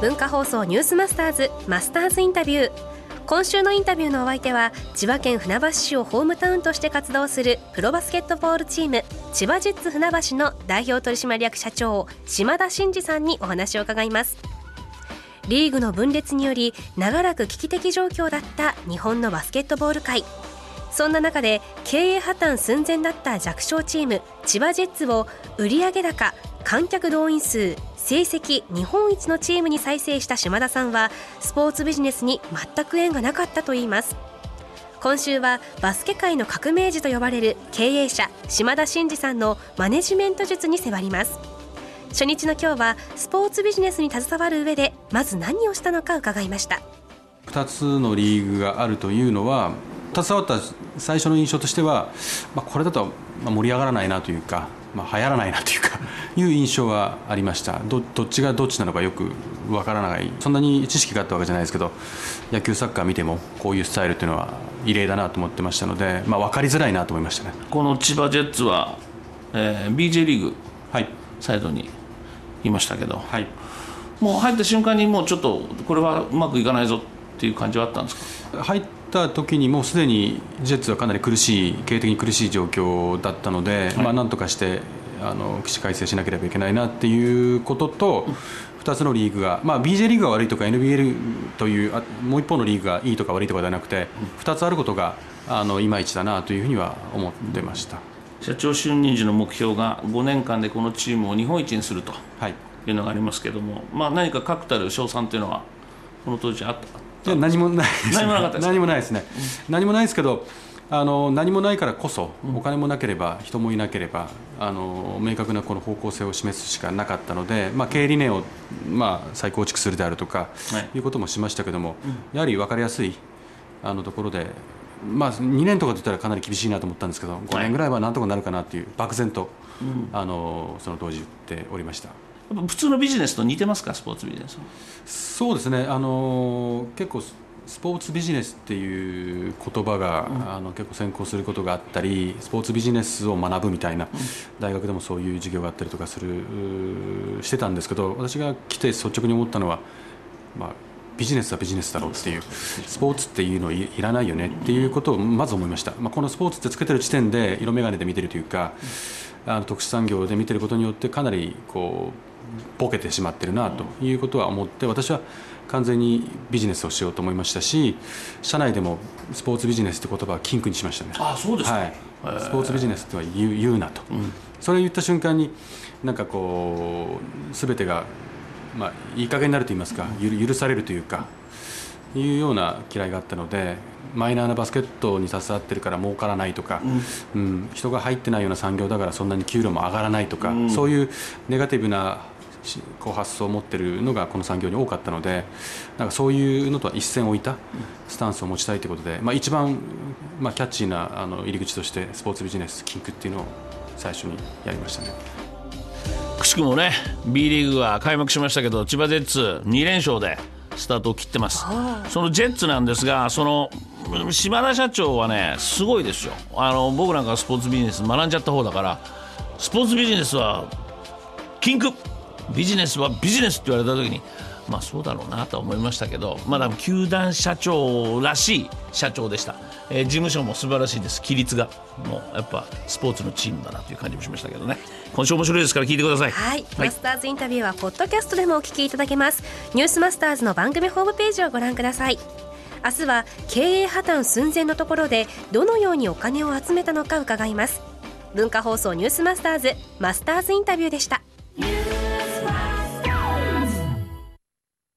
文化放送ニュースマスターズマスターズインタビュー。今週のインタビューのお相手は千葉県船橋市をホームタウンとして活動するプロバスケットボールチーム千葉ジェッツ船橋の代表取締役社長島田真二さんにお話を伺います。リーグの分裂により長らく危機的状況だった日本のバスケットボール界。そんな中で経営破綻寸前だった弱小チーム千葉ジェッツを売上高観客動員数成績日本一のチームに再生した島田さんはスポーツビジネスに全く縁がなかったといいます。今週はバスケ界の革命児と呼ばれる経営者島田真二さんのマネジメント術に迫ります。初日の今日はスポーツビジネスに携わる上でまず何をしたのか伺いました。2つのリーグがあるというのは携わった最初の印象としては、まあ、これだと盛り上がらないなというかまあ、流行らないなというかいう印象はありました。どどっちがどっちなのかよくわからない。そんなに知識があったわけじゃないですけど野球サッカー見てもこういうスタイルっていうのは異例だなと思ってましたので、まあ、分かりづらいなと思いましたね。この千葉ジェッツは、えー、BJ リーグサイドにいましたけど、はい、もう入った瞬間にもうちょっとこれはうまくいかないぞっていう感じはあったんですか？入った時にもうすでにジェッツはかなり苦しい経営的に苦しい状況だったので、はい、まあ、なんとかしてあの起死回生しなければいけないなっていうことと、2つのリーグが、まあ、BJ リーグが悪いとか NBL というあもう一方のリーグがいいとか悪いとかではなくて2つあることがあのいまいちだなというふうには思ってました。社長就任時の目標が5年間でこのチームを日本一にするとい。うのがありますけれども、はい、まあ、何か確たる賞賛というのはこの当時あった？いや何もない何もなかった何もないですね、うん、何もないですけどあの何もないからこそ、お金もなければ人もいなければあの明確なこの方向性を示すしかなかったので、まあ、経営理念を、まあ、再構築するであるとか、はい、いうこともしましたけども、うん、やはり分かりやすいあのところで、まあ、2年とかといったらかなり厳しいなと思ったんですけど5年ぐらいはなんとかなるかなという漠然と、うん、あのその当時言っておりました。普通のビジネスと似てますか？スポーツビジネスそうですね。あの結構スポーツビジネスっていう言葉が、うん、あの結構先行することがあったりスポーツビジネスを学ぶみたいな、うん、大学でもそういう授業があったりとかするしてたんですけど私が来て率直に思ったのは、まあ、ビジネスはビジネスだろうっていうスポーツっていうのいらないよねっていうことをまず思いました、まあ、このスポーツってつけてる時点で色眼鏡で見てるというか、あの特殊産業で見てることによってかなりこうボケてしまってるなということは思って私は完全にビジネスをしようと思いましたし社内でもスポーツビジネスって言葉は禁句にしましたね。あそうですはい、スポーツビジネスとは言う言うなと、うん、それを言った瞬間になんかこう全てが、まあ、いい加減になると言いますか許されるというかいうような嫌いがあったのでマイナーなバスケットに携わってるから儲からないとか、うん、うん、人が入ってないような産業だからそんなに給料も上がらないとか、うん、そういうネガティブなこう発想を持ってるのがこの産業に多かったのでなんかそういうのとは一線を置いたスタンスを持ちたいということで、まあ、一番、まあ、キャッチーなあの入り口としてスポーツビジネスキンクっていうのを最初にやりましたね。くしくもね B リーグが開幕しましたけど千葉ジェッツ2連勝でスタートを切ってます。そのジェッツなんですがその島田社長はねすごいですよ。あの僕なんかスポーツビジネス学んじゃった方だからスポーツビジネスはキンクビジネスはビジネスって言われた時にまあそうだろうなと思いましたけどまだ球団社長らしい社長でした、えー、事務所も素晴らしいです。規律がもうやっぱスポーツのチームだなという感じもしましたけどね。今週面白いですから聞いてください。はい、はい、マスターズインタビューはポッドキャストでもお聞きいただけます。ニュースマスターズの番組ホームページをご覧ください。明日は経営破綻寸前のところでどのようにお金を集めたのか伺います。文化放送ニュースマスターズマスターズインタビューでした